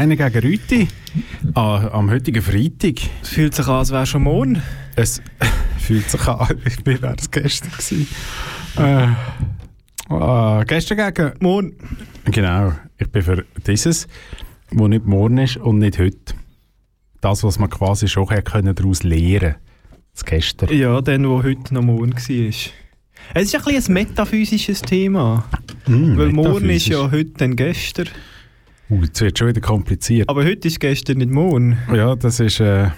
Steine gegen Rüti ah, am heutigen Freitag. Es fühlt sich an, als wäre schon morgen. Es fühlt sich an, wie wäre es gestern gewesen. Äh, ah, gestern gegen Morgen. Genau, ich bin für dieses, wo nicht morgen ist und nicht heute. Das, was man quasi schon können daraus lernen das gestern. Ja, den, wo heute noch morgen war. Es ist ein bisschen ein metaphysisches Thema. Mm, Weil morgen ist ja heute dann gestern. Uh, jetzt wird schon wieder kompliziert. Aber heute ist gestern nicht morgen. ja, das ist... Äh,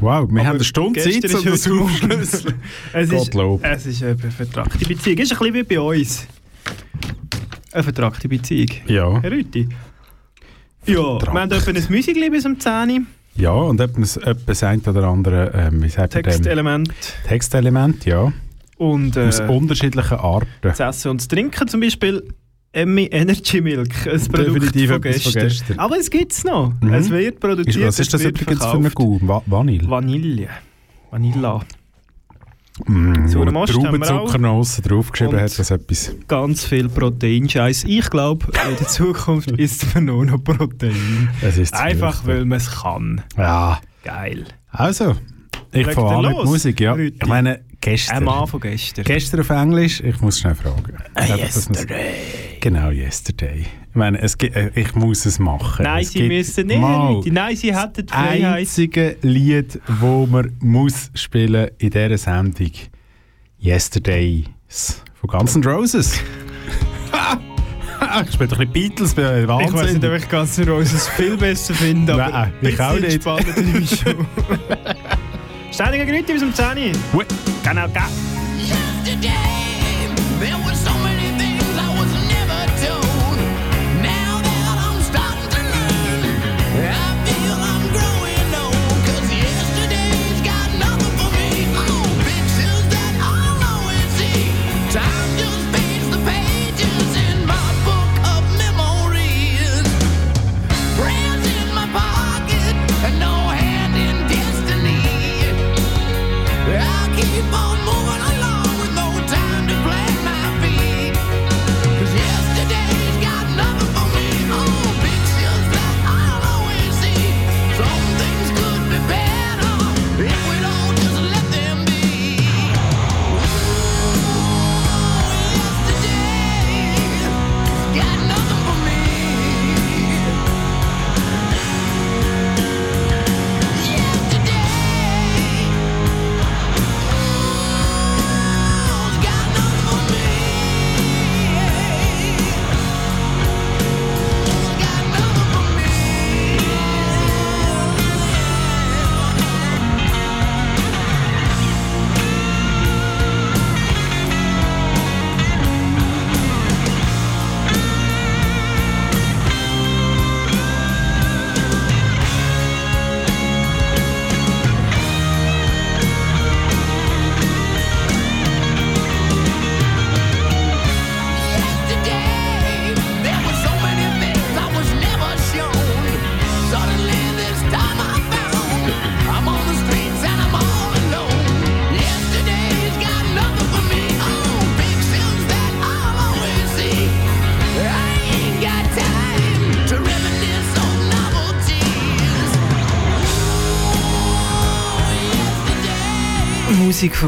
wow, wir Aber haben eine Stunde Zeit, um ist das. Es ist, Gottlob. es ist eine vertragte Beziehung. Ist ein bisschen wie bei uns. Eine vertragte Beziehung. Ja, Herr Rüti. Ja, wir haben etwa ein Musikli bis um 10 Uhr. ja, und etwas, etwas ein oder andere, ähm, wie sagt man dem? Textelement. Textelement, ja. Und äh, Aus unterschiedlichen Arten. das Essen und das Trinken zum Beispiel Emmy Energy Milk, ein Produkt Definitiv von etwas von gestern. gestern. Aber es gibt es noch. Mhm. Es wird produziert, Ist, was ist das übrigens für eine Kuh? Va Vanille? Vanille. Vanilla. Mm, So Traubenzucker noch aussen draufgeschrieben hat, das etwas... Ganz viel Proteinscheiß. Ich glaube, in der Zukunft isst man nur noch Protein. Es ist Einfach, weil man es kann. Ja, Geil. also, ich fange an mit Musik, ja. Rüti. Ich meine, gestern. Ein Mann von gestern. Gestern auf Englisch, ich muss schnell fragen. Ah, man's- Genau, yesterday. Ich meine, es gibt, äh, ich muss es machen. Nein, es sie müssen nicht. mal. Nein, sie hätten die das Freiheit. einzige Lied, wo man muss spielen in dieser Sendung. Yesterdays von Guns N' Roses. ich spiele doch nicht Beatles, bin ja Ich weiß Wahnsinn. nicht, ob ich ganz Roses viel besser finde, aber Nein, ich auch nicht. spannender ist schon. Grüße bis um 10 Uhr. Ui. Kanal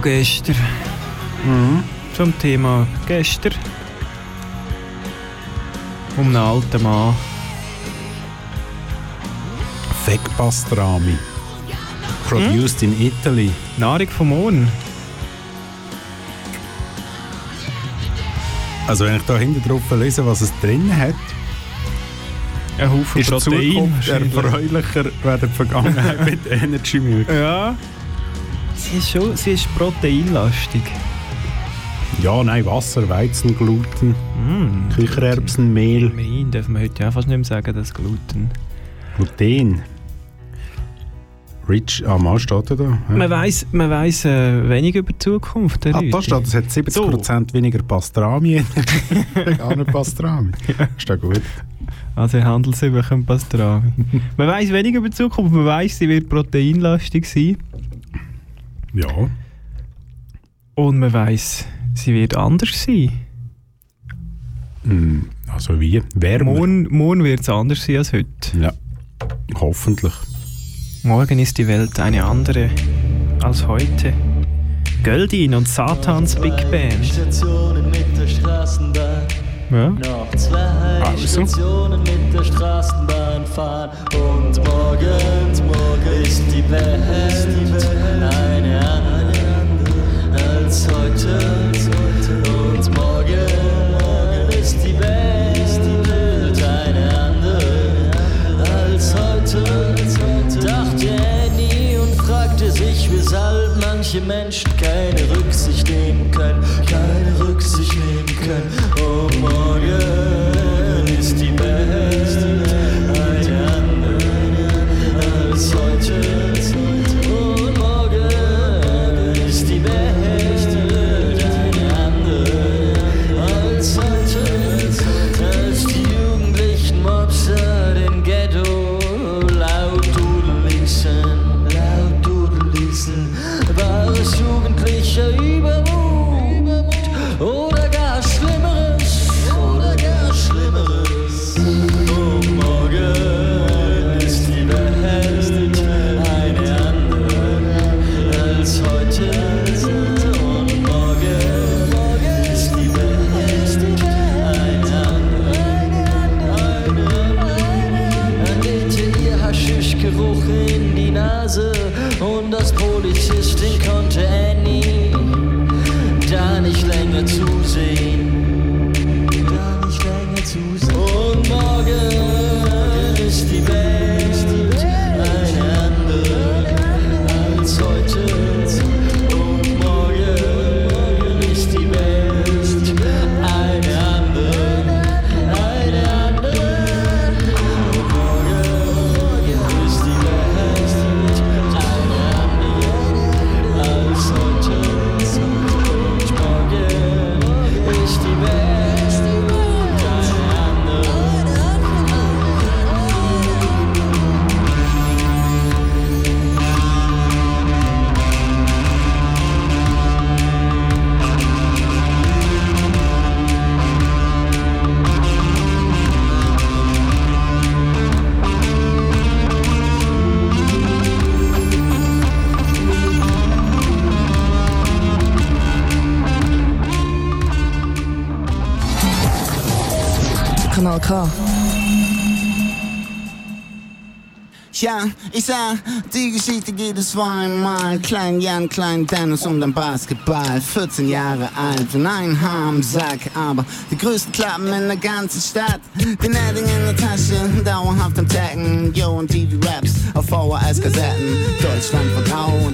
von gestern. Mhm. Zum Thema gestern. Um einen alten Mann. Fake Pastrami. Produced in Italy. Nahrung vom Morgen. Also wenn ich da hinten drauf lese, was es drin hat, Ein Haufen ist Protein. Zukunft erfreulicher während die Vergangenheit mit Energy Milk. Ja. Sie ist schon sie ist proteinlastig. Ja, nein, Wasser, Weizen, Gluten, Mm. Kichererbsenmehl, Mehl dürfen wir heute ja fast nicht mehr sagen, das Gluten. Gluten. Rich, ah, mal steht er da. Ja. Man weiss, man weiss äh, wenig über die Zukunft. der Ah, da steht, es hat 70% weniger Pastrami. Veganer Pastrami. Ist ja gut. Also er handelt sich über ein Pastrami. man weiss wenig über die Zukunft. Man weiss, sie wird proteinlastig sein. Ja. Und man weiss, sie wird anders sein. Hm, Also wie? Wärmer. Morgen, morgen wird es anders sein als heute. Ja. Hoffentlich. Morgen ist die Welt eine andere als heute. Göldin und Satans Big Band. Stationen mit der Straßenbahn. Ja. Noch zwei Also. Straßenbahn fahren. Und morgen, morgen ist die Welt eine andere als heute. Und morgen ist die Welt eine andere als heute. Dachte Annie und fragte sich, weshalb manche Menschen keine Rücksicht nehmen können, keine Rücksicht nehmen können. Oh, morgen Ja, ich sah, die Geschichte geht es zweimal. Klein Jan, Klein Dennis und den Basketball. 14 Jahre alt und ein Haar Sack. Aber die größten Klappen in der ganzen Stadt. Den Edding in der Tasche, dauerhaft am Taggen. Yo und TV Raps auf VHS-Kassetten. Deutschland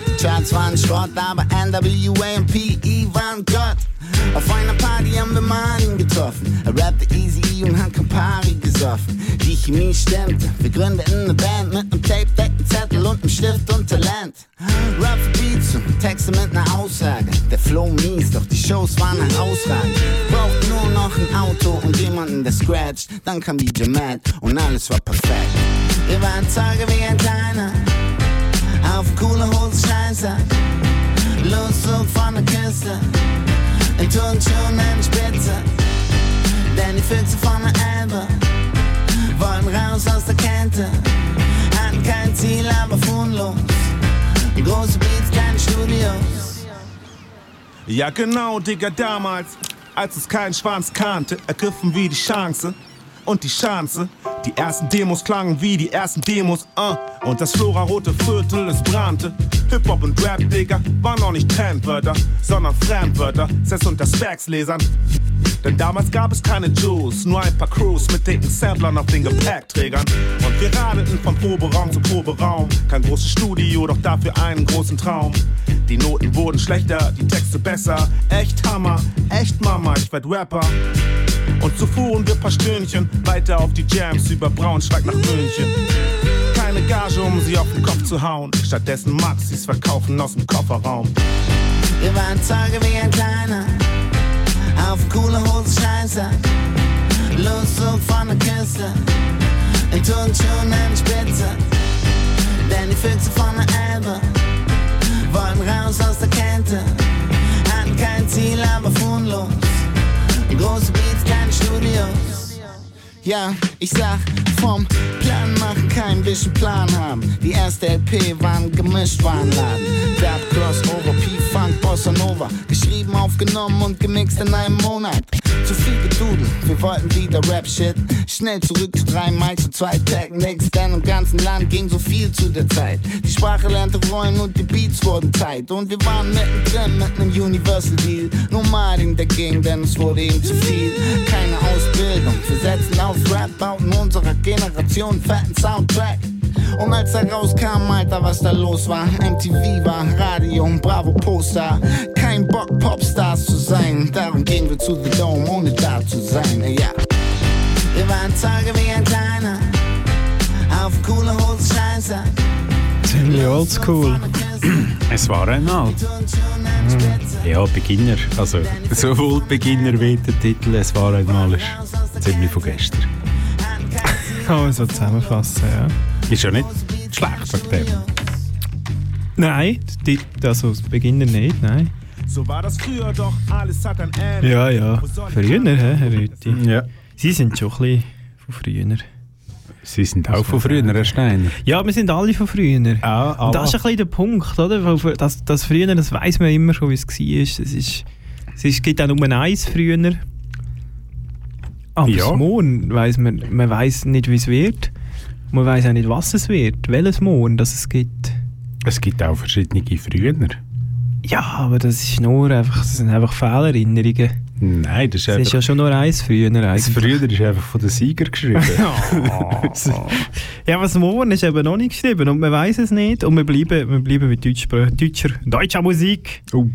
die Charts waren Schrott. Aber NWA und PE waren Gott. Auf einer Party haben wir Martin getroffen. Er rappte Easy und hat Campari gesoffen. Die Chemie stimmte. Wir gründeten eine Band mit Texte mit einer Aussage. Der Flow mies, doch die Shows waren herausragend. Braucht nur noch ein Auto und jemanden, der scratcht. Dann kam DJ Matt und alles war perfekt. Wir waren Zeuge wie ein Kleiner. Auf coole Hose Scheiße. Ja genau, Digga, damals, als es keinen Schwanz kannte, ergriffen wir die Chance. Und die Chance. Die ersten Demos klangen wie die ersten Demos, uh. Und das Flora-rote Viertel, es brannte. Hip-Hop und Rap, Digga, waren noch nicht Trendwörter, sondern Fremdwörter, selbst unter Specs-Lesern. Denn damals gab es keine Juice, nur ein paar Crews mit dicken Samplern auf den Gepäckträgern. Und wir radelten von Proberaum zu Proberaum. Kein großes Studio, doch dafür einen großen Traum. Die Noten wurden schlechter, die Texte besser. Echt Hammer, echt Mama, ich werd Rapper. Und so fuhren wir paar Stündchen weiter auf die Jams über Braunschweig nach München. Keine Gage, um sie auf den Kopf zu hauen. Stattdessen Maxis verkaufen aus dem Kofferraum. Wir waren Zeuge wie ein Kleiner, auf coole Hose Scheiße, Luszug von der Küste, in Turnschuhen und Spitze, denn die Füchse von der Elbe wollten raus aus der Kälte, hatten kein Ziel, aber fuhren los. Große Beats, keine Studios. Ja, ich sag vom Plan machen, kein bisschen Plan haben. Die erste LP waren gemischt Warenladen. Dab, Crossover, P-Funk, Bossa Nova. Geschrieben, aufgenommen und gemixt in einem Monat. Zu viel gedudelt, wir wollten wieder Rap-Shit. Schnell zurück zu drei Mics und zwei Technics, denn im ganzen Land ging so viel zu der Zeit. Die Sprache lernte rollen und die Beats wurden tight. Und wir waren mittendrin mit nem Universal Deal. Nomaden dagegen, denn es wurde ihm zu viel. Keine Ausbildung, Generation fetten Soundtrack. Und als er rauskam, Alter, was da los war. MTV war Radio und Bravo Poster. Kein Bock, Popstars zu sein. Darum gehen wir zu The Dome, ohne da zu sein. Ja. Wir waren Zeuge wie ein Kleiner. Auf coole Hose Scheiße. Ziemlich oldschool. Es war einmal. Ja, Beginner. Also sowohl Beginner wie der Titel Es war einmal ist ziemlich von gestern. Kann man so zusammenfassen, ja. Ist ja nicht schlecht wegen dem. Nein, die, also das Beginner nicht, nein. So war das früher, doch alles hat ein Ende. Ja, ja. Früher, hä, Herr Rüthi? Ja. Sie sind schon ein bisschen von früher. Sie sind auch von früher, Herr Steiner. Ja, wir sind alle von früher. Ah, Und das ist ein bisschen der Punkt, oder? Weil Das, das früher, das weiß man immer schon, wie es war. Es, ist, es ist, gibt auch nur eins früher. Aber Ja. das Morgen weiss man, man weiß nicht, wie es wird. Man weiß auch nicht, was es wird, welches Morgen das es gibt. Es gibt auch verschiedene früher. Ja, aber das ist nur einfach, das sind einfach Fehlerinnerungen. Nein, das ist Es ist ja schon nur eins früher Das eigentlich. früher ist einfach von den Sieger geschrieben. Ja, was morgen ist eben noch nicht geschrieben und man weiß es nicht und wir bleiben, wir bleiben mit Deutschspr deutscher, deutscher Musik. Oh.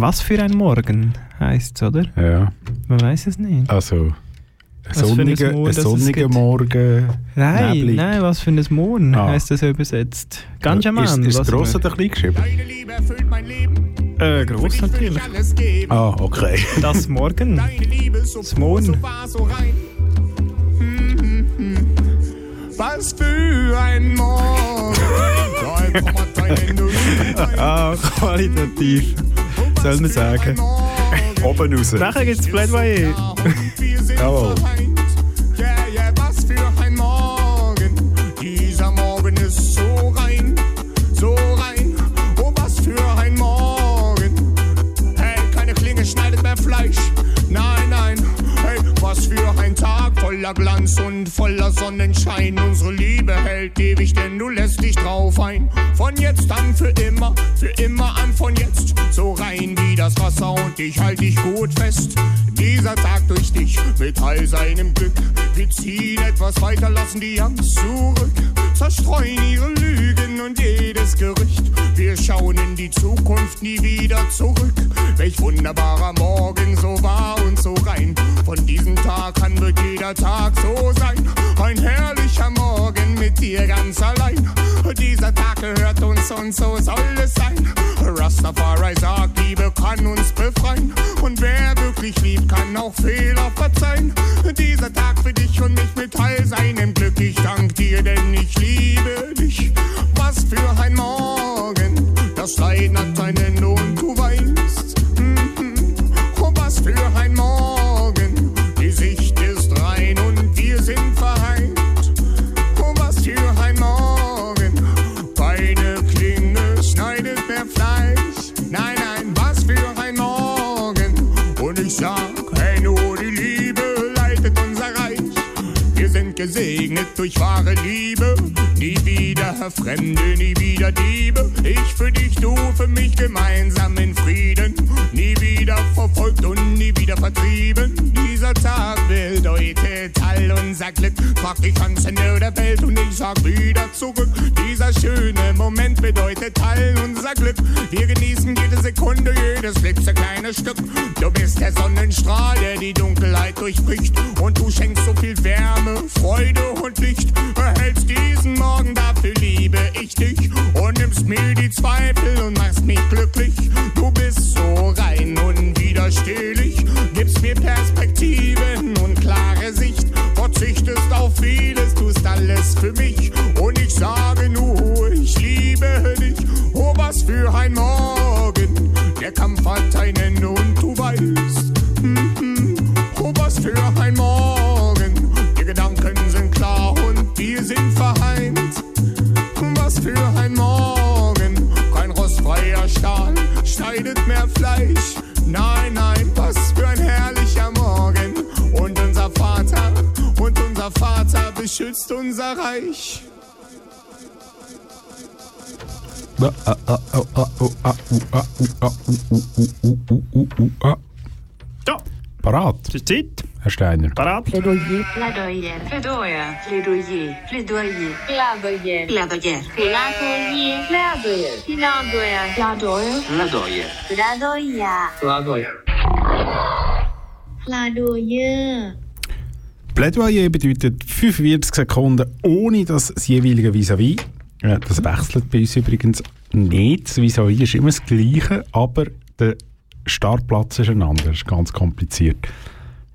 Was für ein Morgen heisst es, oder? ja, Man weiß es nicht. also... Ein Was für ein sonniger, Morgen, ein sonniger. Morgen. Nein, neblig. nein, was für ein Morgen Ah. heisst das übersetzt. Ganz am Ist, ist was gross oder klein geschrieben? Deine Liebe erfüllt mein Leben. Äh, gross natürlich. Ah, okay. Das Morgen. Deine Liebe ist so Das Morgen. so wahr, so rein. Was für ein Morgen. Ah, qualitativ. Soll man sagen. Oben raus. Nachher gibt es Plädoyer. Jawohl. vereint. Yeah, yeah, was für ein Morgen. Dieser Morgen ist so rein, so rein. Oh, was für ein Morgen. Hey, keine Klinge schneidet mehr Fleisch. Nein, nein. Hey, was für ein Tag voller Glanz und voller Sonnenschein. Unsere Liebe hält ewig, denn du lässt dich drauf ein. Von jetzt an für immer, für immer an von jetzt. So rein wie das Wasser und ich halte dich gut fest. Dieser Tag durch dich mit all seinem Glück. Wir ziehen etwas weiter, lassen die Angst zurück. Zerstreuen ihre Lügen und jedes Gerücht. Wir schauen in die Zukunft nie wieder zurück. Welch wunderbarer Morgen, so wahr und so rein. Von diesem Tag an wird jeder Tag so sein. Ein herrlicher Morgen mit dir ganz allein. Dieser Tag gehört uns und so soll es sein. Rastafari sagt, Liebe kann uns befreien. Und wer wirklich liebt, kann auch Fehler verzeihen. Dieser Tag für dich und mich mit all seinem Glück. Ich dank dir, denn ich liebe dich. Was für ein Morgen. Das Leiden hat ein Ende und du weißt. Mhm. Oh, was für ein Morgen. Gesegnet durch wahre Liebe. Nie wieder Fremde, nie wieder Diebe. Ich für dich, du für mich gemeinsam in Frieden. Nie wieder verfolgt und nie wieder vertrieben. Dieser Tag bedeutet all unser Glück. Frag die ganze der Welt und ich sag wieder zurück. Dieser schöne Moment bedeutet all unser Glück. Wir genießen jede Sekunde, jedes klitzekleine Stück. Du bist der Sonnenstrahl, der die Dunkelheit durchbricht. Und du schenkst so viel Wärme, Freude und Licht. Erhältst diesen Morgen, dafür liebe ich dich. Und nimmst mir die Zweifel und machst mich glücklich. Du bist so rein, unwiderstehlich. Gibst mir Perspektiven und klare Sicht. Verzichtest auf vieles, tust alles für mich. Und ich sage nur, ich liebe dich. Oh, was für ein Morgen. Der Kampf hat ein Ende und du weißt. mhm. Oh, was für ein Morgen. Die Gedanken sind klar und wir sind vereint. Was für ein Morgen. Kein rostfreier Stahl schneidet mehr Fleisch. Nein, nein, was für ein herrlicher Morgen. Unser Vater, und unser Vater beschützt unser Reich. Ja, Parat, Zeit. Herr Steiner. Parat. Plädoyer. Plädoyer. Plädoyer. Plädoyer. Plädoyer. Plädoyer. Plädoyer. Plädoyer. Plädoyer. Plädoyer. Plädoyer. Plädoyer. Plädoyer. Plädoyer bedeutet 45 Sekunden ohne das jeweilige Vis-à-vis. Äh, Das wechselt bei uns übrigens nicht. Das Vis-à-vis ist immer das Gleiche, aber der Startplatz ist ein anderer. Das ist ganz kompliziert.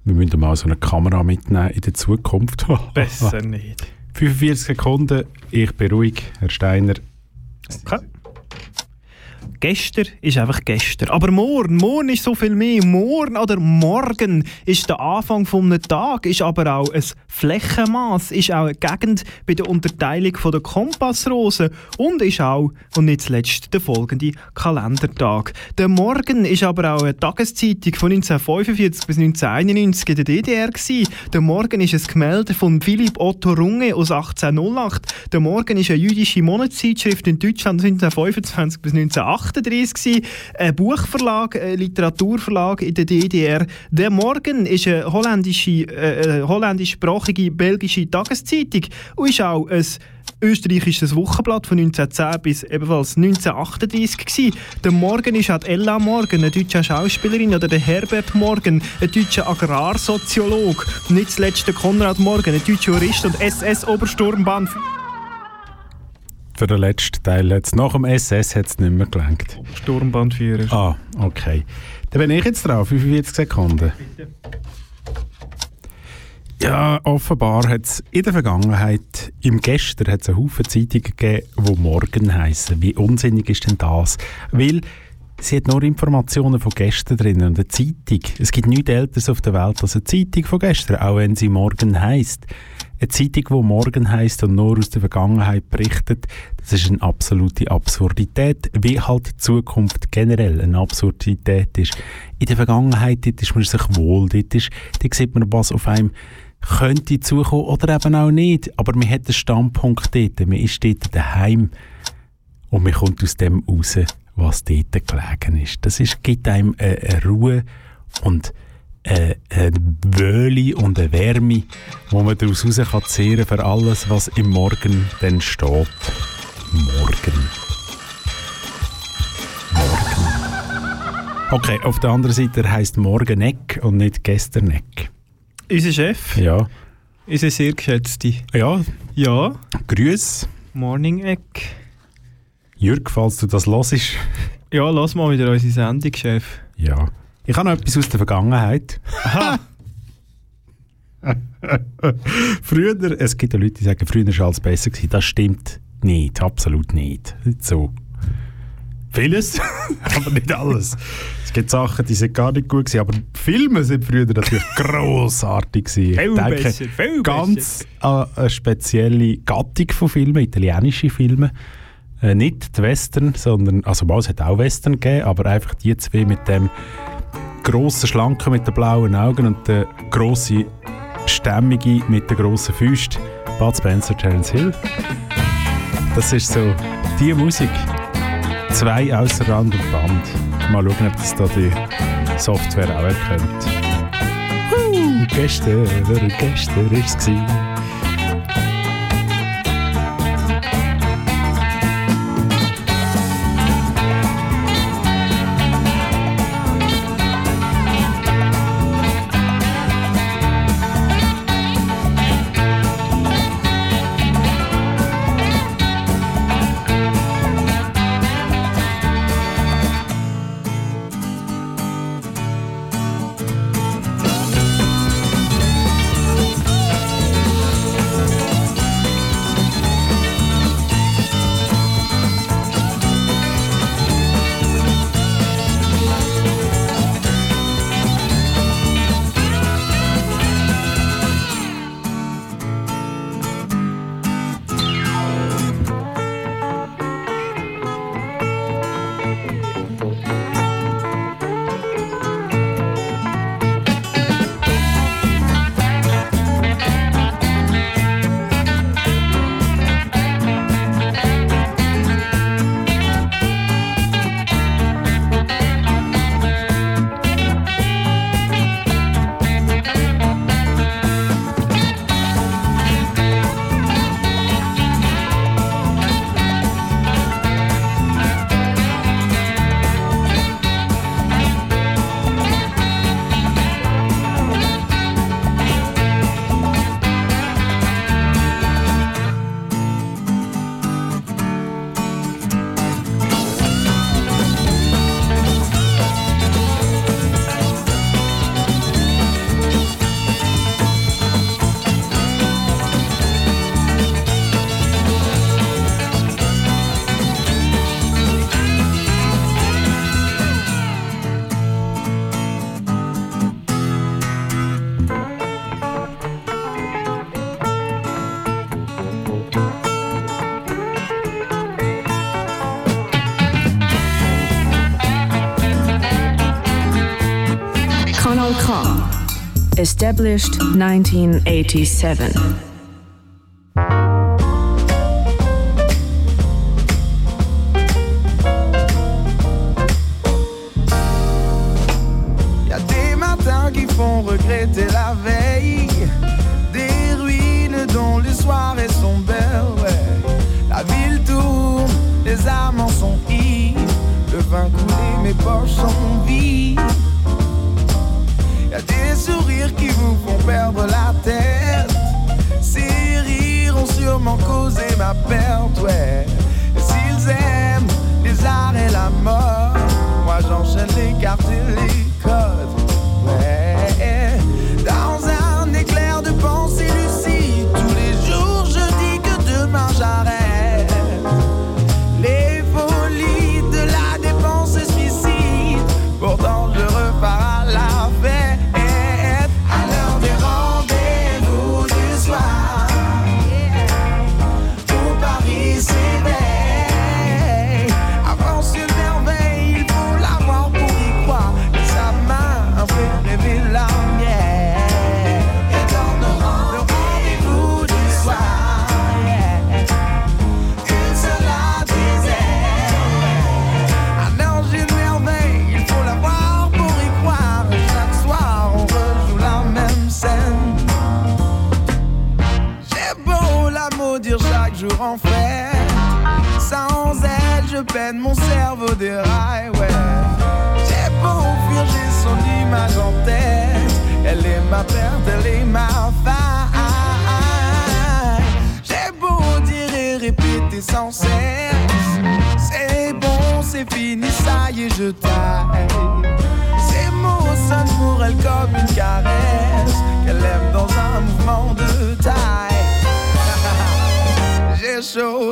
Wir müssen mal so eine Kamera mitnehmen in der Zukunft. Besser nicht. 45 Sekunden, ich bin ruhig, Herr Steiner. Okay. Gestern ist einfach gestern. Aber morgen, morgen ist so viel mehr. Morgen oder morgen ist der Anfang von einem Tag, ist aber auch ein Flächenmaß, ist auch eine Gegend bei der Unterteilung von der Kompassrose und ist auch, und nicht zuletzt, der folgende Kalendertag. Der Morgen ist aber auch eine Tageszeitung von 1945 bis 1991 in der DDR. Gewesen. Der Morgen ist ein Gemälde von Philipp Otto Runge aus 1808. Der Morgen ist eine jüdische Monatszeitschrift in Deutschland 1925 bis 1938 gewesen. Ein Buchverlag, ein Literaturverlag in der DDR. Der Morgen ist eine holländische, äh, äh, holländischsprachige belgische Tageszeitung und ist auch ein österreichisches Wochenblatt von 1910 bis ebenfalls 1938 gewesen. Der Morgen ist auch Ella Morgen, eine deutsche Schauspielerin, oder der Herbert Morgen, ein deutscher Agrarsoziolog. Nicht zuletzt der Konrad Morgen, ein deutscher Jurist und SS-Obersturmbahn. Für den letzten Teil jetzt nach dem SS hat es nicht mehr gelangt. Sturmbandführer. Ah, okay. Dann bin ich jetzt drauf, 45 Sekunden. Ja, offenbar hat es in der Vergangenheit, im Gestern hat es einen Haufen Zeitungen gegeben, die morgen heißen. Wie unsinnig ist denn das? Weil sie hat nur Informationen von gestern drin und eine Zeitung. Es gibt nichts Älteres auf der Welt als eine Zeitung von gestern, auch wenn sie morgen heißt. Eine Zeitung, die morgen heißt und nur aus der Vergangenheit berichtet, das ist eine absolute Absurdität, wie halt die Zukunft generell eine Absurdität ist. In der Vergangenheit dort ist man sich wohl, dort, ist, dort sieht man, was auf einem könnte zukommen oder eben auch nicht. Aber man hat einen Standpunkt dort, man ist dort daheim und man kommt aus dem raus, was dort gelegen ist. Das ist, gibt einem eine, eine Ruhe und eine, eine Wöhle und eine Wärme, wo man daraus raus kann zehren für alles, was im Morgen dann steht. Morgen. Morgen. Okay, auf der anderen Seite heisst Morgeneck und nicht Gesterneck. Unser Chef, Ja. unser sehr geschätzte. Ja, Ja, Grüß. Morning Egg. Jürg, falls du das hörst. Ja, lass mal wieder unsere Sendung, Chef. Ja. Ich habe noch etwas aus der Vergangenheit. früher, es gibt ja Leute, die sagen, früher war alles besser. Gewesen. Das stimmt nicht, absolut nicht. Nicht so. Vieles, aber nicht alles. Es gibt Sachen, die sind gar nicht gut gewesen, aber die Filme sind früher natürlich grossartig gewesen. Ich Viel denke, besser, viel ganz an eine spezielle Gattung von Filmen, italienische Filme. Äh, nicht die Western, sondern, also mal, es hat auch Western gegeben, aber einfach die zwei mit dem grossen Schlanken mit den blauen Augen und der grossen Stämmige mit den grossen Füßen. Bud Spencer, Terence Hill. Das ist so die Musik. Zwei außer Rand und Band. Mal schauen, ob das da die Software auch erkennt. Uh, gestern, gestern ist es. established 1987.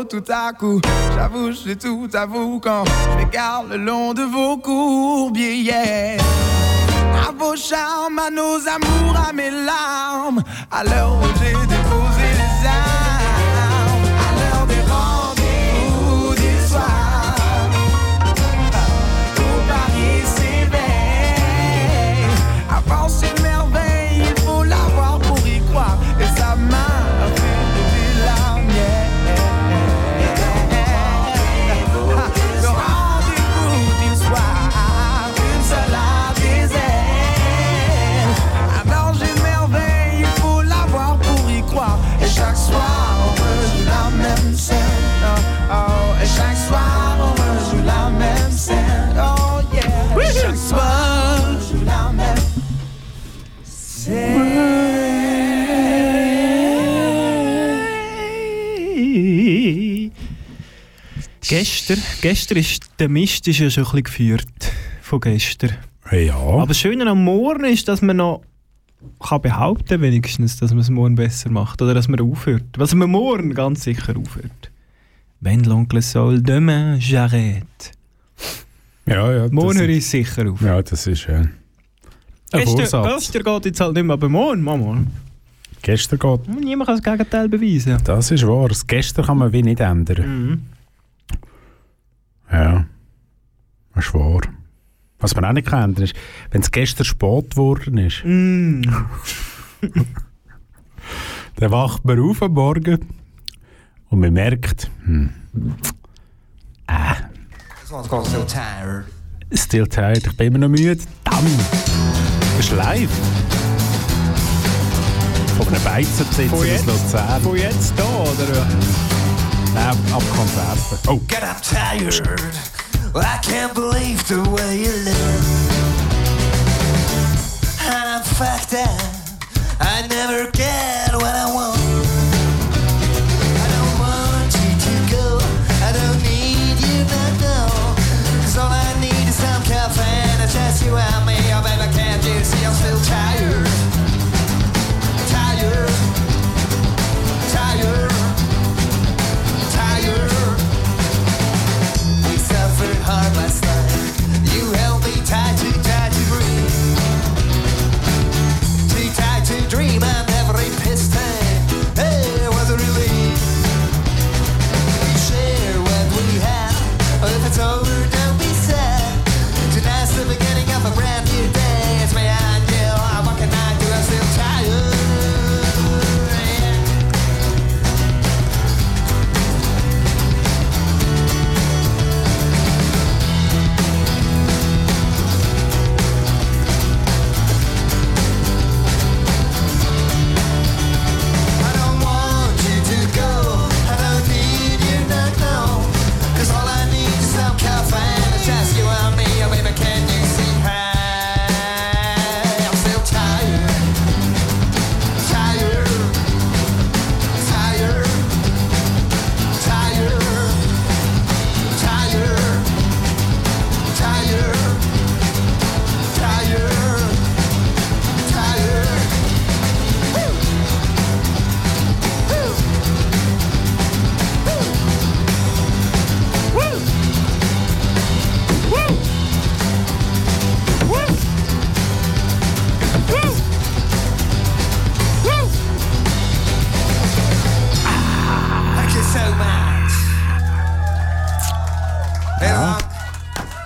tout à coup. J'avoue, j'ai tout à vous quand je le long de vos courbes. Yeah. À vos charmes, à nos amours, à mes larmes, à l'heure où j'ai des der Mist ist ja schon ein bisschen geführt von gestern. Ja. Aber das Schöne am Morgen ist, dass man noch kann behaupten wenigstens, dass man es morgen besser macht oder dass man aufhört. Was man morgen ganz sicher aufhört. Wenn l'oncle Sol demain j'arrête. ja, ja. Morgen höre ist- ich sicher auf. Ja, das ist schön. Ein Gestern, gestern geht jetzt halt nicht mehr, aber morgen, Mama. Gestern geht. Niemand kann das Gegenteil beweisen. Das ist wahr. Das Gestern kann man wie nicht ändern. Mhm. Ja. Das ist wahr. Was man auch nicht ändern ist, wenn es gestern spät geworden ist, Mm. dann wacht man auf am Morgen und man merkt, hm, äh, This one's called So Tired. still tired, ich bin immer noch müde. Damn! Das ist live. Von einem Beizenbesitzer aus jetzt? Luzern. Von jetzt da, oder? Nein, ab Konzerten. Oh, Get up tired. I can't believe the way you live. And I'm fucked up. I never get what I want.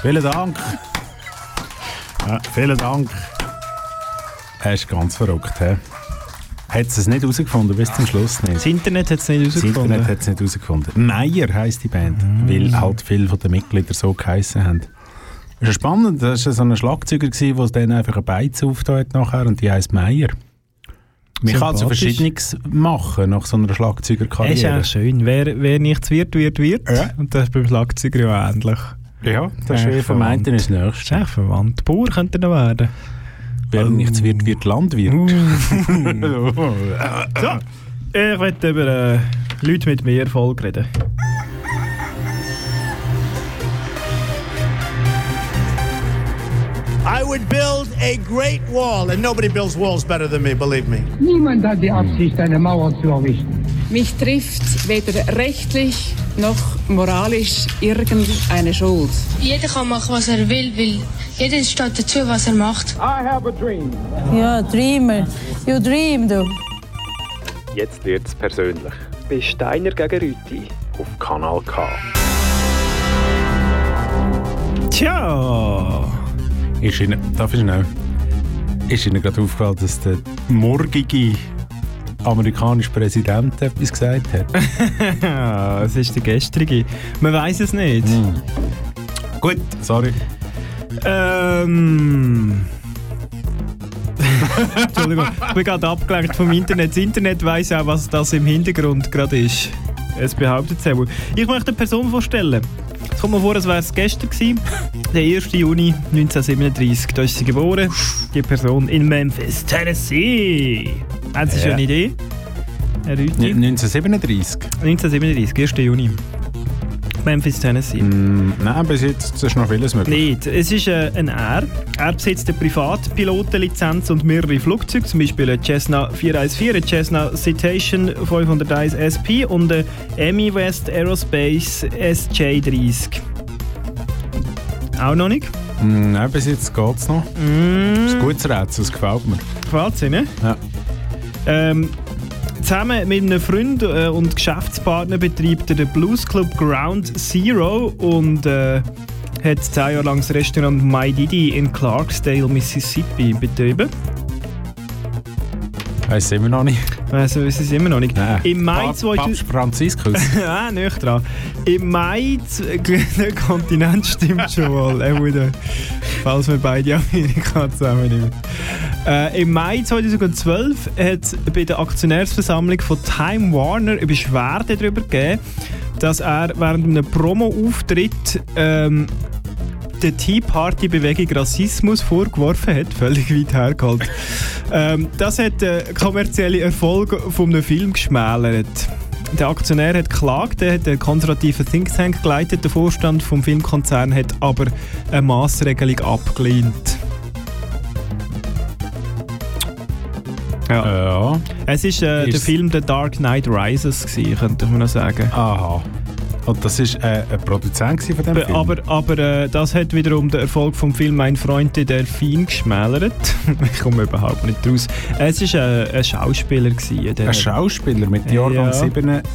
Vielen Dank. Ja, vielen Dank. Er ist ganz verrückt. He? Hat es nicht herausgefunden bis zum Schluss nicht? Das Internet hat es nicht Das herausgefunden. Internet hat es nicht herausgefunden. Meier heisst die Band, weil halt viele von den Mitgliedern so geheissen haben. Das ist spannend, das war so ein Schlagzeuger, der dann einfach eine Beiz aufgetan hat nachher und die heisst Meier. Man kann also Sympathisch. Verschiedenes machen nach so einer Es ist Schlagzeugerkarriere. eigentlich schön. Wer, wer nichts wird, wird, wird. Ja. Und das ist beim Schlagzeuger ja ähnlich. Ja, das ist Ja, eh vom einen verwandt. ins nächste. echt verwandt. Bauer könnte er noch werden. Wer nichts wird, wird Landwirt. So, ich möchte über äh, Leute mit mehr Erfolg reden. I would build a great wall, and nobody builds walls better than me, believe me. Niemand hat die Absicht, eine Mauer zu errichten. Mich trifft weder rechtlich noch moralisch irgendeine Schuld. Jeder kann machen, was er will, weil jeder steht dazu, was er macht. I have a dream. Ja, Dreamer. You dream, du. Jetzt wird's persönlich. Bei Steiner gegen Rüti. Auf Kanal K. Tja. Ist Ihnen, darf ich schnell? Ist Ihnen gerade aufgefallen, dass der morgige amerikanische Präsident etwas gesagt hat? es ist der gestrige. Man weiß es nicht. Gut, sorry. Ähm. Entschuldigung, ich bin gerade abgelenkt vom Internet. Das Internet weiß auch, was das im Hintergrund gerade ist. Es behauptet es auch. Ich möchte eine Person vorstellen. Es kommt mir vor, als wäre es gestern gewesen. Der 1. Juni 1937. Da ist sie geboren. Die Person in Memphis, Tennessee. Haben Sie schon eine Idee? Herr Rüthi? 1937. 1937, 1. Juni. Memphis, Tennessee. Mm, nein, bis jetzt ist noch vieles möglich. Nicht. Es ist äh, ein R. Er besitzt eine Privatpilotenlizenz und mehrere Flugzeuge, zum Beispiel ein Cessna 414, ein Cessna Citation 501 SP und ein Emi West Aerospace SJ30. Auch noch nicht? Mm, nein, bis jetzt geht es noch. Mm. Das ist ein gutes Rätsel, das gefällt mir. Gefällt sie, ne? Ja. Ähm, zusammen mit einem Freund äh, und Geschäftspartner betreibt er den Blues Club Ground Zero und äh, hat zehn Jahre lang das Restaurant My Didi in Clarksdale, Mississippi betrieben. Weiss immer noch nicht. Also, es ist immer noch nicht. Nein. Im Mai Papst 2000... Franziskus. ah, nicht dran. Im Mai, der Kontinent stimmt schon mal. Wurde, falls wir beide Amerika zusammennehmen. Äh, Im Mai 2012 hat es bei der Aktionärsversammlung von Time Warner eine Beschwerde darüber gegeben, dass er während einem Promo-Auftritt ähm, der Tea Party Bewegung Rassismus vorgeworfen hat, völlig weit hergeholt. ähm, das hat den kommerziellen Erfolg von einem Film geschmälert. Der Aktionär hat geklagt, er hat einen konservativen Think Tank geleitet, der Vorstand vom Filmkonzern hat aber eine Maßregelung abgelehnt. Ja. ja. Es ist, äh, der Film The Dark Knight Rises, gewesen, könnte man noch sagen. Aha. Und das war äh, ein Produzent von dem Film? Aber, aber äh, das hat wiederum den Erfolg vom Film Mein Freund der Delfin geschmälert. ich komme überhaupt nicht raus. Es war äh, ein Schauspieler. Gewesen, der Ein Schauspieler mit Jahrgang Ja. 37.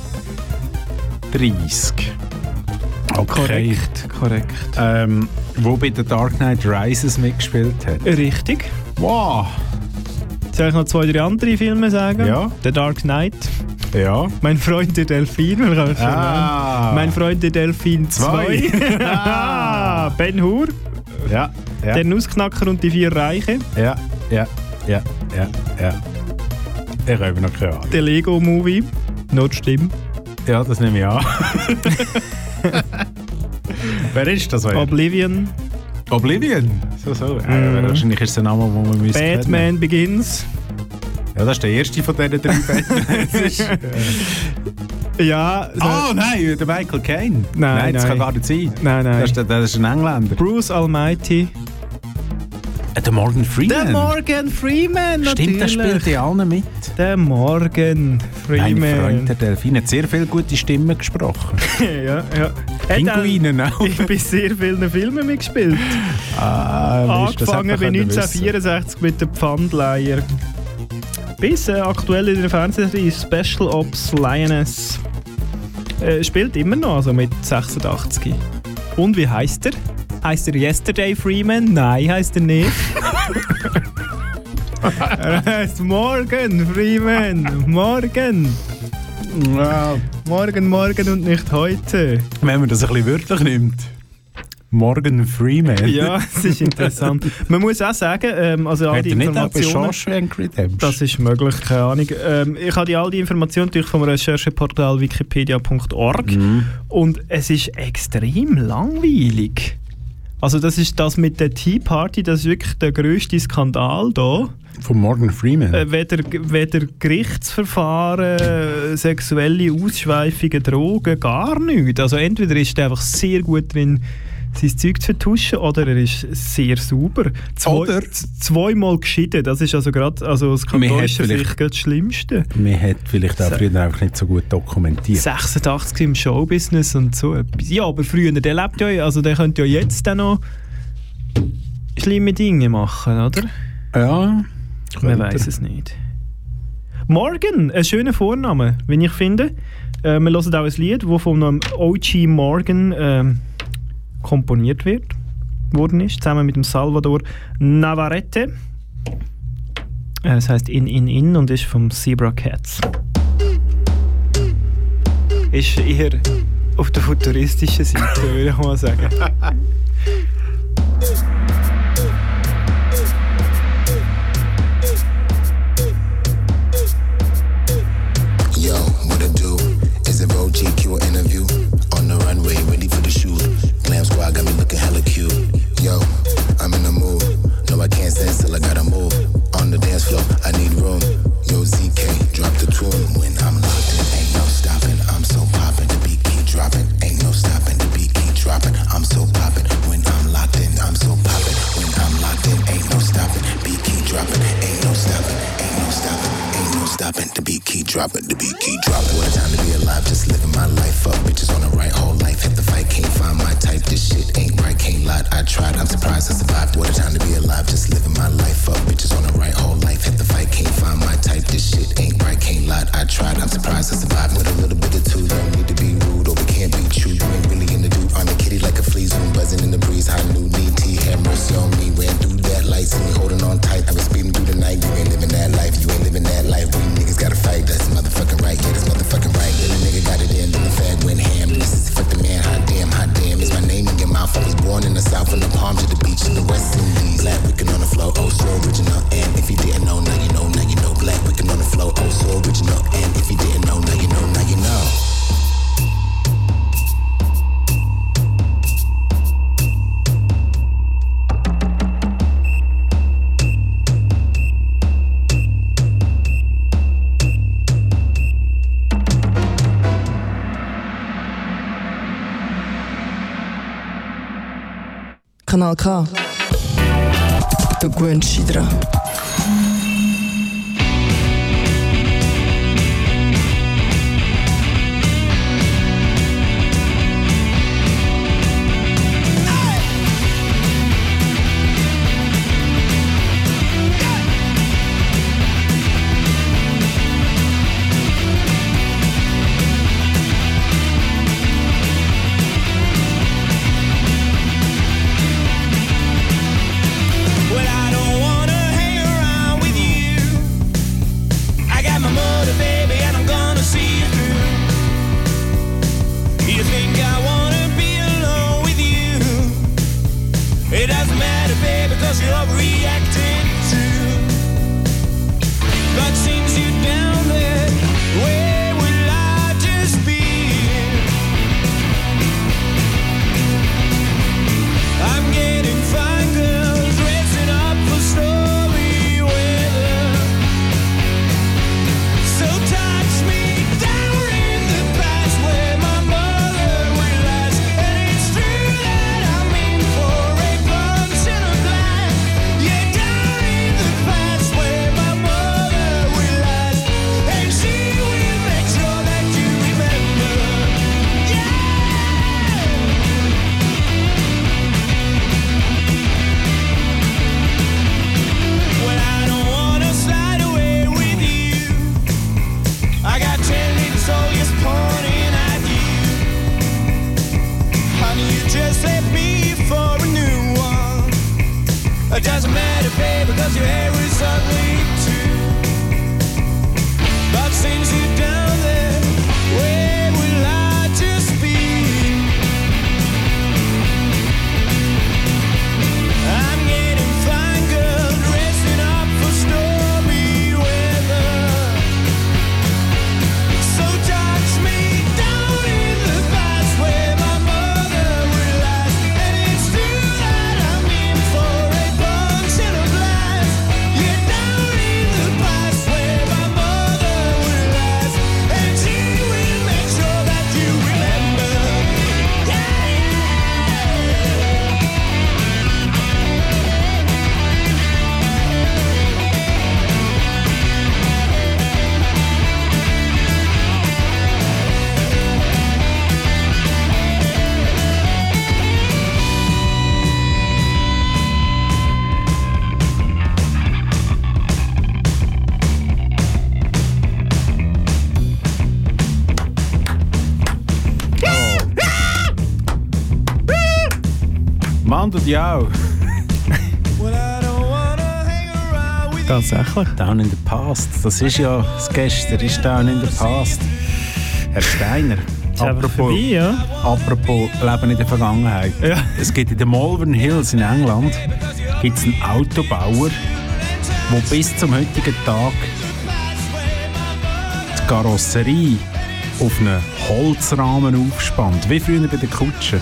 Okay. Korrekt, korrekt. Ähm, wo bei The Dark Knight Rises mitgespielt hat. Richtig. Wow. Soll ich noch zwei, drei andere Filme sagen? Ja. The Dark Knight. Ja. Mein Freund der Delfin. Ah. Mein Freund der Delfin 2. Zwei. Ah, ben Hur. Ja. Ja. Der Nussknacker und die vier Reiche. Ja. Ja. Ja. Ja. Ja. Ich habe noch keine Ahnung. Der Lego-Movie. Not schlimm. Ja, das nehme ich an. Wer ist das? heute? Oblivion. Oblivion? So, so. Mhm. Äh, wahrscheinlich ist es ein Name, den man müsste kennen. Batman Begins. Ja, das ist der erste von diesen drei. Das äh, Ja. Ah, nein, der Michael Caine. Nein, das nein. kann gar nicht sein. Nein, nein. Das ist, der- das ist ein Engländer. Bruce Almighty. Äh, der Morgan Freeman. Der Morgan Freeman, Stimmt, der natürlich. spielt in allen mit. Der Morgan Mein Freeman. Freund, der Delfin, hat sehr viele gute Stimmen gesprochen. ja, ja. Pinguinen auch. Ich bin sehr vielen Filmen mitgespielt. Ah, das Angefangen bei können wissen. 1964 mit den Pfandleier. Bis äh, aktuell in der Fernsehserie Special Ops Lioness. Äh, spielt immer noch, also mit 86. Und wie heißt er? Heißt er Yesterday Freeman? Nein, heißt er nicht. er heißt Morgan Freeman. Morgan. Ja. Morgen, morgen und nicht heute. Wenn man das ein bisschen wörtlich nimmt. Morgan Freeman. Ja, es ist interessant. Man muss auch sagen, ähm, also all Hat die nicht Informationen... Das ist möglich, keine Ahnung. Ähm, ich habe die, all die Informationen natürlich vom Rechercheportal wikipedia.org Mhm. und es ist extrem langweilig. Also das ist das mit der Tea Party, das ist wirklich der grösste Skandal da. Von Morgan Freeman. Äh, weder, weder Gerichtsverfahren, äh, sexuelle Ausschweifungen, Drogen, gar nichts. Also entweder ist er einfach sehr gut drin, sein Zeug zu vertuschen, oder er ist sehr sauber. Zwei, Oder- zweimal geschieden, das ist also gerade also aus vielleicht- Sicht das Schlimmste. Man hat vielleicht auch früher einfach nicht so gut dokumentiert. 86 im Showbusiness und so etwas. Ja, aber früher, der lebt ja, also der könnte ja jetzt dann noch schlimme Dinge machen, oder? Ja. Man weiß es nicht. Morgan, ein schöner Vorname, wie ich finde. Äh, wir hören auch ein Lied, das von einem O.G. Morgan ähm, komponiert wird, worden ist, zusammen mit dem Salvador Navarrete. Äh, Es heißt In In In und ist vom Zebra Cats. Ist eher auf der futuristischen Seite, würde ich mal sagen. Yo, what it do? Is Road GQ looking hella cute. Yo, I'm in the mood. No, I can't stand still, I gotta move. On the dance floor, I need room. Yo, ZK, drop the tune. When I'm locked in, ain't no stopping. I'm so popping, Kanal K. Du gewöhnst dich. Tatsächlich, Down in the Past. Das ist ja das Gestern, ist Down in the Past. Herr Steiner. Apropos, vorbei, ja? apropos Leben in der Vergangenheit. Ja. Es gibt in den Malvern Hills in England gibt's einen Autobauer, der bis zum heutigen Tag die Karosserie auf einen Holzrahmen aufspannt. Wie früher bei den Kutschen.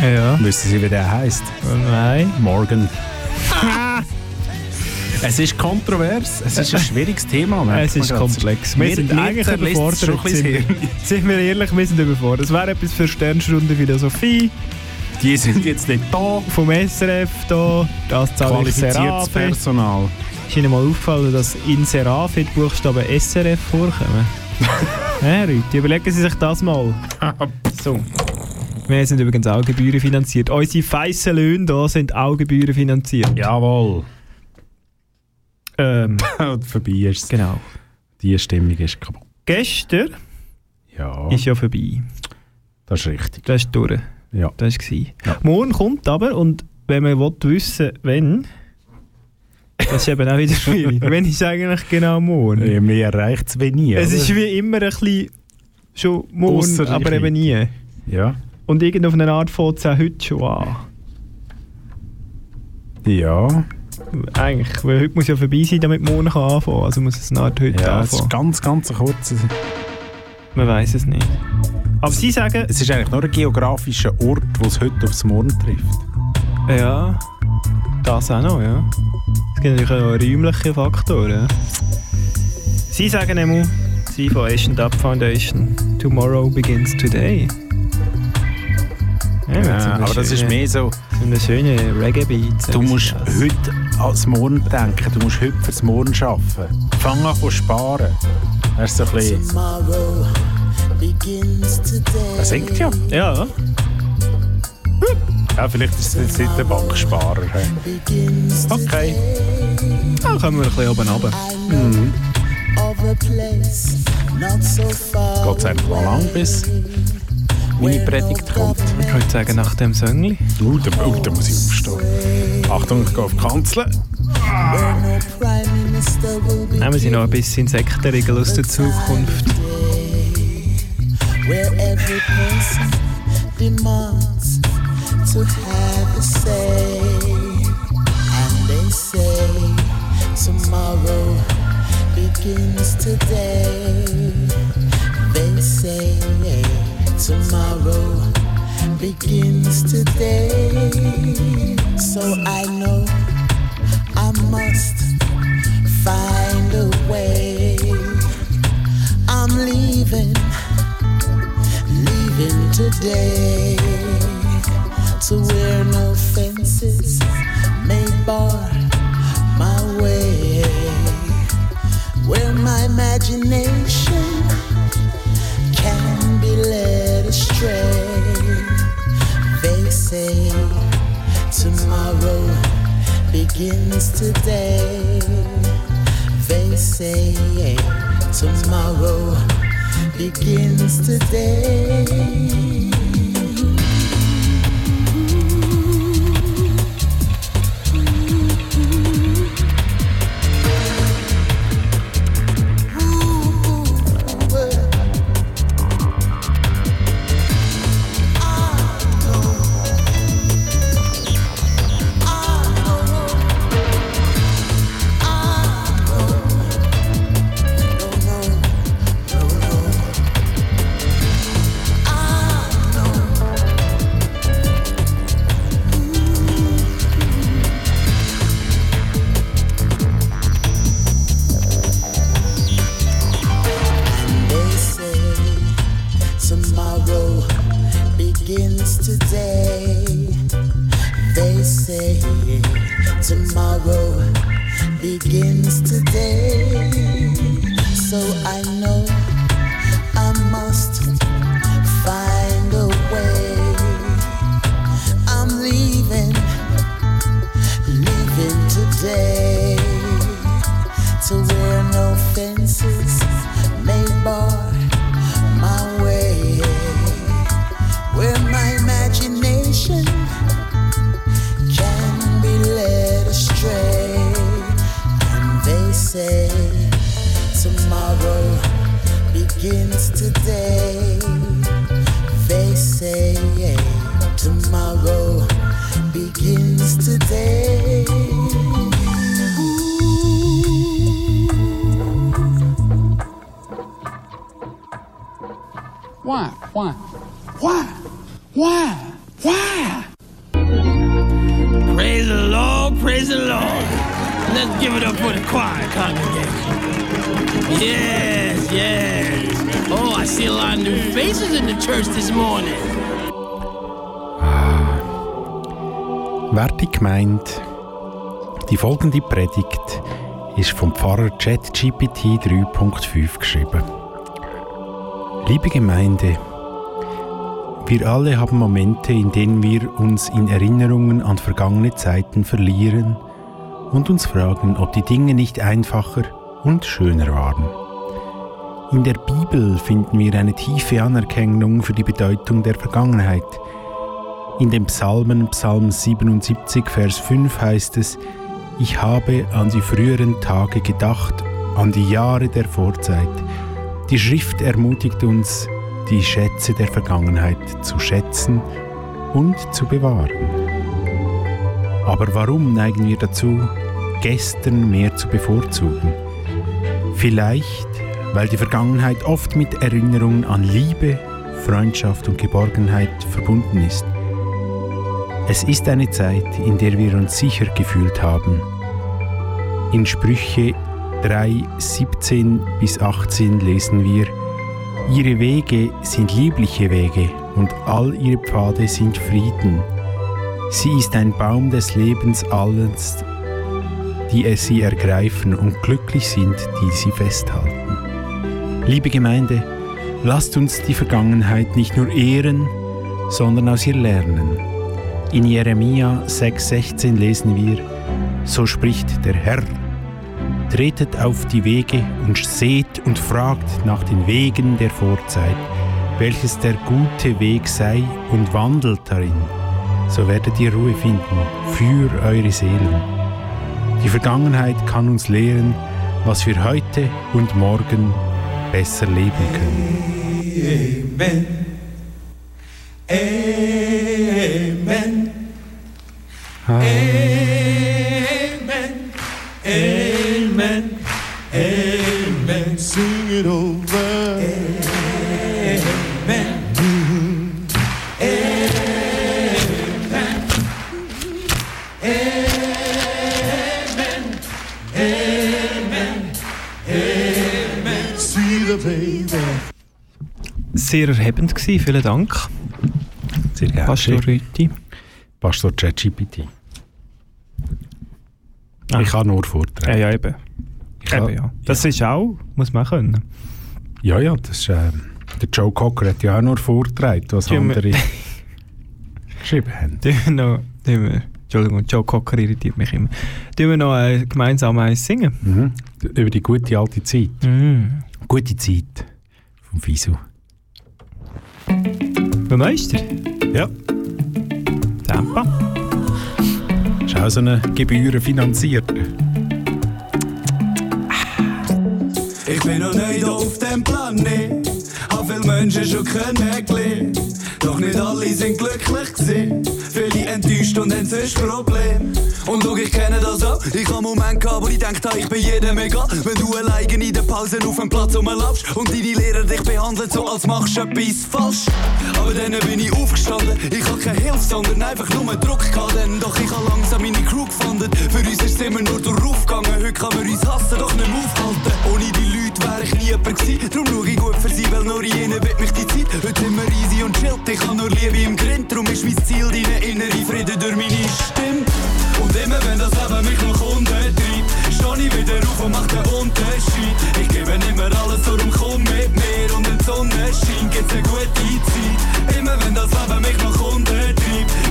Ja. Wissen Sie, wie der heißt? Nein. Morgan es ist kontrovers, es ist ein schwieriges Thema. Ne? Es ist komplex. Wir, wir sind eigentlich überfordert. Sind, sind wir ehrlich, wir sind überfordert. Es wäre etwas für Sternstunde Philosophie. Die sind jetzt nicht da. Vom SRF da, das zahle ich Seraphi. Personal. Ist Ihnen mal aufgefallen, dass in Seraphi die Buchstaben SRF vorkommen? Hä, Leute, überlegen Sie sich das mal. so. Wir sind übrigens auch gebührenfinanziert. Unsere feissen Löhne hier sind auch gebührenfinanziert. Jawohl. Ähm, vorbei ist es. Genau. Die Stimmung ist kaputt. gestern Ja, ist ja vorbei. das ist richtig. Das ist durch. Ja. Das war Morgen kommt aber, und wenn man will wissen wenn, das ist eben auch wieder schwierig. wenn ist eigentlich genau morgen? Ja, Mir erreicht es wie nie. Es ist wie immer ein bisschen schon morgen, Ausserlich. aber eben nie. Ja. Und irgend auf eine Art fängt es auch heute schon an. Ja. Eigentlich, weil heute muss ja vorbei sein, damit morgen kann anfangen Also muss es eine Art heute Ja, es ist anfangen. ganz, ganz kurz. Man weiß es nicht. Aber Sie sagen... Es ist eigentlich nur ein geografischer Ort, wo es heute aufs Morgen trifft. Ja, das auch noch, ja. Es gibt natürlich auch räumliche Faktoren. Sie sagen einmal, Sie von Asian Up Foundation, Tomorrow begins today. Ja, Ja, aber das ist mehr so... Eine schöne Reggae-Beat. Du musst heute ans Morgen denken, du musst heute fürs Morgen arbeiten. Fang an zu sparen. Das ist so ein bisschen... Er singt ja. Ja. Ja, vielleicht ist es jetzt der Banksparer. Okay. Dann kommen wir ein bisschen oben runter. Mhm. Geht es eigentlich noch lang, bis meine Predigt kommt? Ich würde sagen, nach dem Söngli. Uh, da, uh, da muss ich aufstehen. Achtung, ich gehe auf die Kanzel. be Nehmen Sie noch ein bisschen Insektenregel aus der Zukunft. where every person demands to have a say. And they say tomorrow begins today. They say tomorrow begins today. So I know I must find a way. I'm leaving leaving today begins today. They say tomorrow begins today. Gemeinde, die folgende Predigt ist vom Pfarrer ChatGPT 3.5 geschrieben. Liebe Gemeinde, wir alle haben Momente, in denen wir uns in Erinnerungen an vergangene Zeiten verlieren und uns fragen, ob die Dinge nicht einfacher und schöner waren. In der Bibel finden wir eine tiefe Anerkennung für die Bedeutung der Vergangenheit. In dem Psalmen Psalm 77, Vers 5 heißt es, ich habe an die früheren Tage gedacht, an die Jahre der Vorzeit. Die Schrift ermutigt uns, die Schätze der Vergangenheit zu schätzen und zu bewahren. Aber warum neigen wir dazu, gestern mehr zu bevorzugen? Vielleicht, weil die Vergangenheit oft mit Erinnerungen an Liebe, Freundschaft und Geborgenheit verbunden ist. Es ist eine Zeit, in der wir uns sicher gefühlt haben. In Sprüche 3, 17 bis 18 lesen wir, Ihre Wege sind liebliche Wege und all ihre Pfade sind Frieden. Sie ist ein Baum des Lebens allens, die es sie ergreifen und glücklich sind, die sie festhalten. Liebe Gemeinde, lasst uns die Vergangenheit nicht nur ehren, sondern aus ihr lernen. In Jeremia 6,16 lesen wir, so spricht der Herr, tretet auf die Wege und seht und fragt nach den Wegen der Vorzeit, welches der gute Weg sei und wandelt darin, so werdet ihr Ruhe finden für eure Seelen. Die Vergangenheit kann uns lehren, was wir heute und morgen besser leben können. Amen. Amen. Sehr erhebend gewesen, vielen Dank. Sehr gerne. Pastor Rüti. Pastor ChatGPT. Ich kann nur vortragen. Ja, ja, eben. Eben ja. Das ist auch, muss man können. Ja, ja, das ist, äh, der Joe Cocker hat ja auch nur vorgetragen, was wir- andere geschrieben haben. Wir noch, wir, Entschuldigung, Joe Cocker irritiert mich immer. Tun wir noch äh, gemeinsam eins singen? Mhm. Über die gute alte Zeit. Mhm. Gute Zeit vom Fisu. Beim Meister? Ja. Tempo. Ist auch so eine gebührenfinanzierte. Ich bin noch nicht auf dem Planet, hab viele Menschen schon kennengelernt. Doch nicht alle sind glücklich gewesen. Viele enttäuscht und haben sonst Probleme. Und schau, ich kenne das auch. Ich hab Momente gehabt, wo ich denkt habe, ich bin jedem egal. Wenn du alleine in der Pause auf dem Platz rumlaufst und deine Lehrer dich behandeln, so als machst du etwas falsch. Aber dann bin ich aufgestanden. Ich hab keine Hilfe, sondern einfach nur Druck gehabt. Denn doch ich hab langsam meine Crew gefunden. Für uns ist immer nur darauf gegangen. Heute kann man uns hassen, doch nicht mehr aufhalten. Ohne die Leute wäre ich nie jemand gewesen. Darum schau ich gut für sie, weil nur ihnen wird mich die Zeit. Heute sind wir easy und chillt. Ich hab nur Liebe im Grind. Darum ist mein Ziel deine innere Frieden durch meine Stimme. Und immer wenn das Leben mich noch umtreibt, steh ich wieder auf und mach den Unterschied. Ich gebe immer alles, darum komm mit mir. Und wenn die Sonne scheint, gibt's eine gute Zeit. Immer wenn das Leben mich noch umtreibt,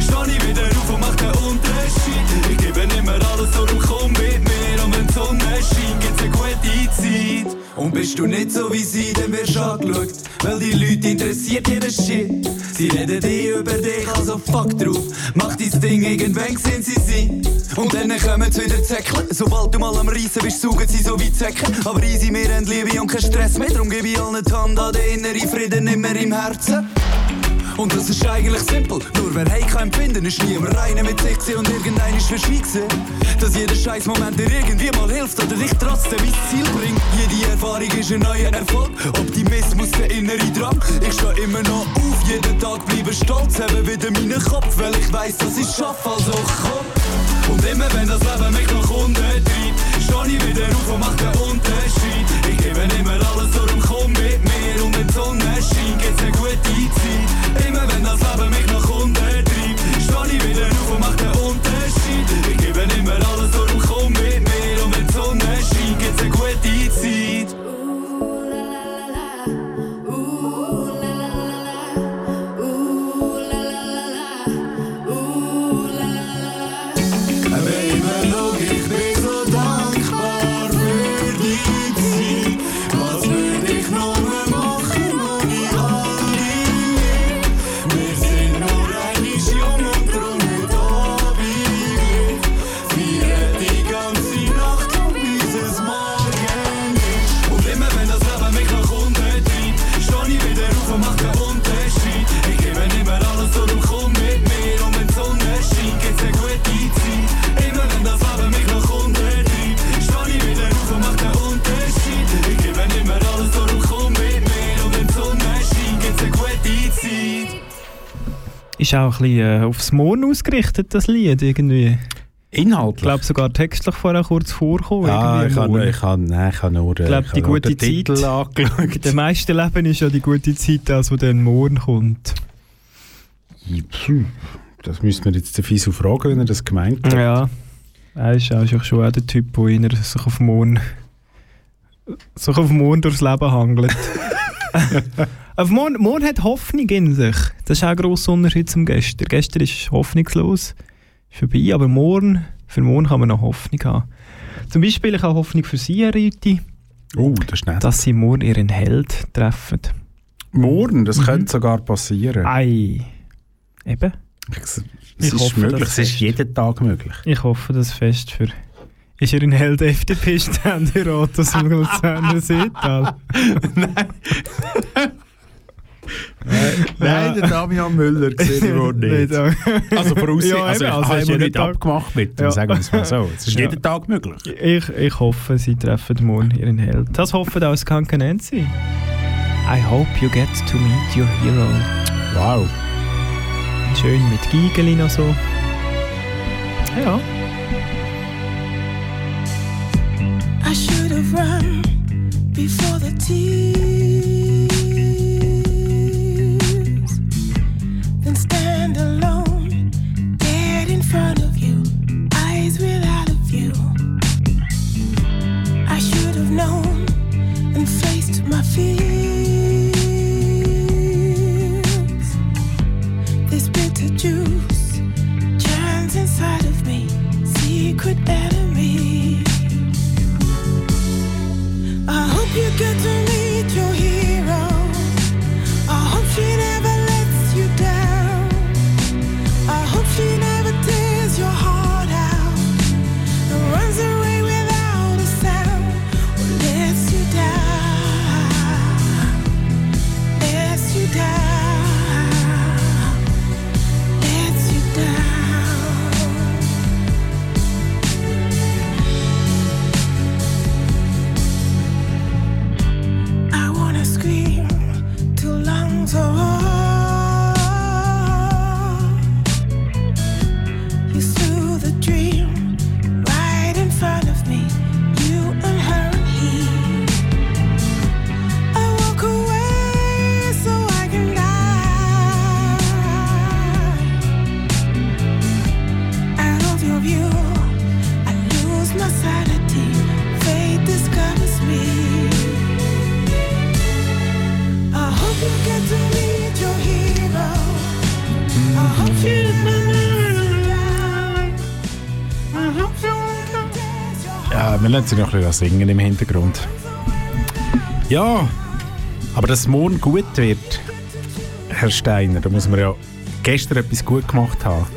steh ich wieder auf und mach den Unterschied. Ich gebe immer alles, darum komm mit mir. Und wenn die Sonne scheint, gibt's eine gute Zeit. Und bist du nicht so wie sie, dann wirst du angeschaut. Weil die Leute interessiert jeder Shit. Sie reden eh über dich, also fuck drauf. Mach dein Ding, irgendwann sind sie sie. Und dann kommen sie wieder zäckeln. Sobald du mal am Reissen bist, saugen sie so wie Zecken. Aber easy, wir haben Liebe und kein Stress mehr. Darum gebe ich allen die Hand an den inneren Frieden immer im Herzen. Und das ist eigentlich simpel. Nur wer Hate kann empfinden, ist nie im Reinen mit sich und irgendein ist verschwiegen. Dass jeder scheiß Moment dir irgendwie mal hilft oder dich trotzdem ins Ziel bringt. Jede Erfahrung ist ein neuer Erfolg. Optimismus, der innere Drang. Ich steh immer noch auf, jeden Tag bleibe stolz, habe wieder meinen Kopf, weil ich weiß, dass ich schaffe, also komm. Ich wieder Ist auch ein bisschen äh, aufs Morgen ausgerichtet, das Lied irgendwie. Inhaltlich? Ich glaube sogar textlich vorher kurz vorkommen. Ah, ich habe ich hab, nein, ich hab nur, Ich glaube, ich die gute den Titel Zeit. angeschaut. In den meisten Leben ist ja die gute Zeit das, was dann morgen kommt. Das müssen wir jetzt Fisu fragen, wenn er das gemeint hat. Ja. Er ist auch schon auch der Typ, der sich auf morgen, sich auf morgen durchs Leben hangelt. auf morgen, morgen hat Hoffnung in sich. Das ist auch ein grosser Unterschied zum gestern. Gestern ist hoffnungslos, ist vorbei, aber morgen, für morgen kann man noch Hoffnung haben. Zum Beispiel, ich habe Hoffnung für Sie, Rüti. Oh, das ist nett. Dass Sie morgen Ihren Held treffen. Morgen, das Mhm. könnte sogar passieren. Ei. Eben. Es Ich ist hoffe, möglich, es ist jeden Tag möglich. Ich hoffe, das fest für. Ist er in Held FDP-Ständerat aus dem Luzerner Seetal? Nein, der Damian Müller sehe ich wohl nicht. Also voraussehen, Ja, also, also ja jeden nicht Tag- abgemacht mit dem, Ja. sagen wir es mal so. Es ist Ja. jeden Tag möglich. Ich, ich hoffe, Sie treffen morgen Ihren Held. Das hoffen auch Skanke Nancy. I hope you get to meet your hero. Wow. Schön mit Geigelin und so. Ja. I should have run before the tears. You get to Lassen sie noch ein bisschen singen im Hintergrund. Ja, aber dass morgen gut wird, Herr Steiner, da muss man ja gestern etwas gut gemacht haben.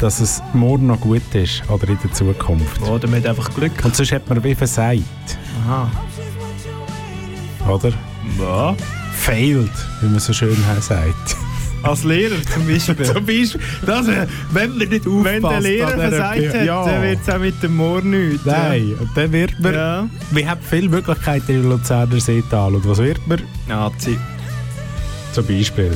Dass es morgen noch gut ist oder in der Zukunft. Oder mit einfach Glück. Und sonst hat man wie versagt, Aha. oder? Ja. Failed, wie man so schön sagt. Als Lehrer zum Beispiel. Zum Beispiel, das, äh, wenn man nicht aufpasst. Wenn der Lehrer versagt hat, Ja. dann wird es auch mit dem Moor nichts. Nein, und dann wird man. Ja. Wir haben viele Möglichkeiten im Luzerner Seetal. Und was wird man? Nazi. Zum Beispiel.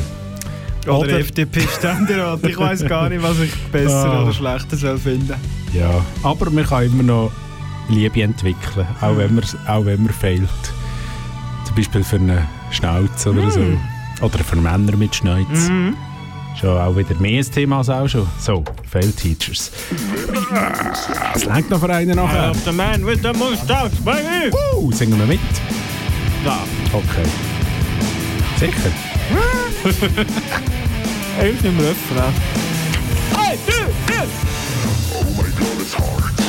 Oder, Oder- FDP-Ständerat. Ich weiß gar nicht, was ich besser Ah. oder schlechter soll finden. Ja, aber man kann immer noch Liebe entwickeln, auch wenn man, auch wenn man fehlt. Zum Beispiel für eine Schnauze oder so. Oder für Männer mit Schnauze. Mhm. Schon auch wieder mehr ein Thema als auch schon. So, Fail-Teachers. Es längt noch für einen nachher. the man with the mustache, baby! Uh, singen wir mit? Ja. Okay. Sicher? Hilf im Refrain. Hey, du, du! Games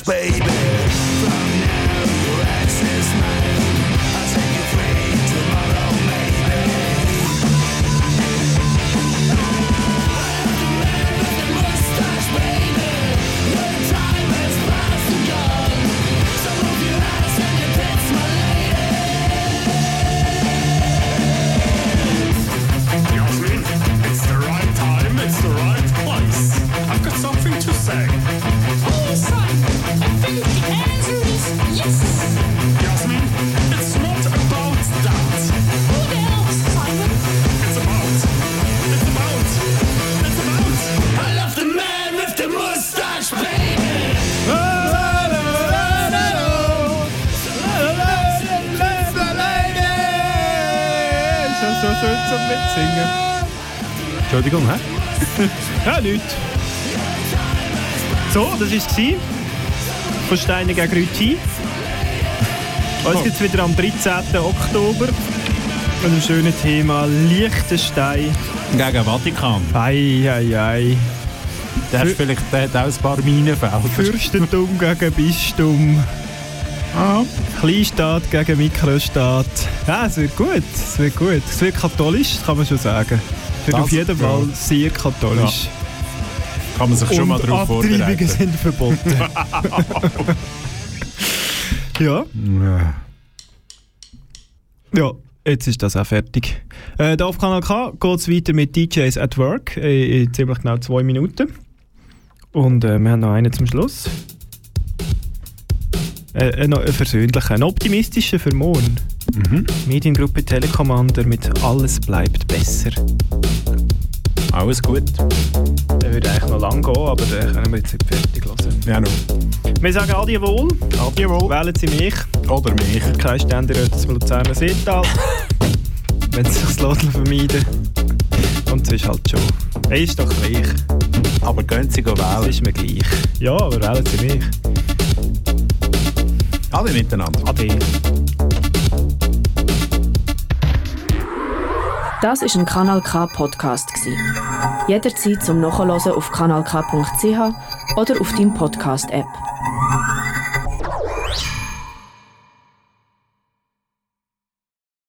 baby. Mitsingen. Entschuldigung, hä? ja, nichts. So, das war es. Von Steiner gegen Rüti. Uns gibt es wieder am 13. Oktober. Mit einem schönen Thema Liechtenstein. Gegen Vatikan. Ei, ei, ei. Der, ist vielleicht, der hat auch ein paar Minenfelder. Fürstentum gegen Bistum. Ah. Kleinstaat gegen Mikrostaat. Ja, es wird gut. Es wird gut. Es wird katholisch, kann man schon sagen. Es wird Das- auf jeden ja. Fall sehr katholisch. Kann man sich schon mal Und darauf Abtreibungen vorbereiten. sind verboten. ja. Ja, jetzt ist das auch fertig. Äh, da auf Kanal K geht es weiter mit DJs at Work äh, in ziemlich genau zwei Minuten. Und äh, wir haben noch einen zum Schluss. Äh, ein, ein versöhnlicher, ein optimistischer für morgen. Mediengruppe Telekommander mit Alles bleibt besser. Alles gut. Der würde eigentlich noch lang gehen, aber den können wir jetzt nicht fertig lassen. Ja, no. Wir sagen Adieu wohl. Adieu wohl. Wählen Sie mich. Oder mich. Kein Ständerat des Luzerner Seetal. Wenn Sie sich das vermeiden. Und es ist halt schon. Er ist doch gleich. Aber gehen Sie wählen. Es ist mir gleich. Ja, aber wählen Sie mich. Alle miteinander. Ade. Das ist ein Kanal K Podcast gsi. Jederzeit zum Nachhören auf kanalk.ch oder auf deinem Podcast App.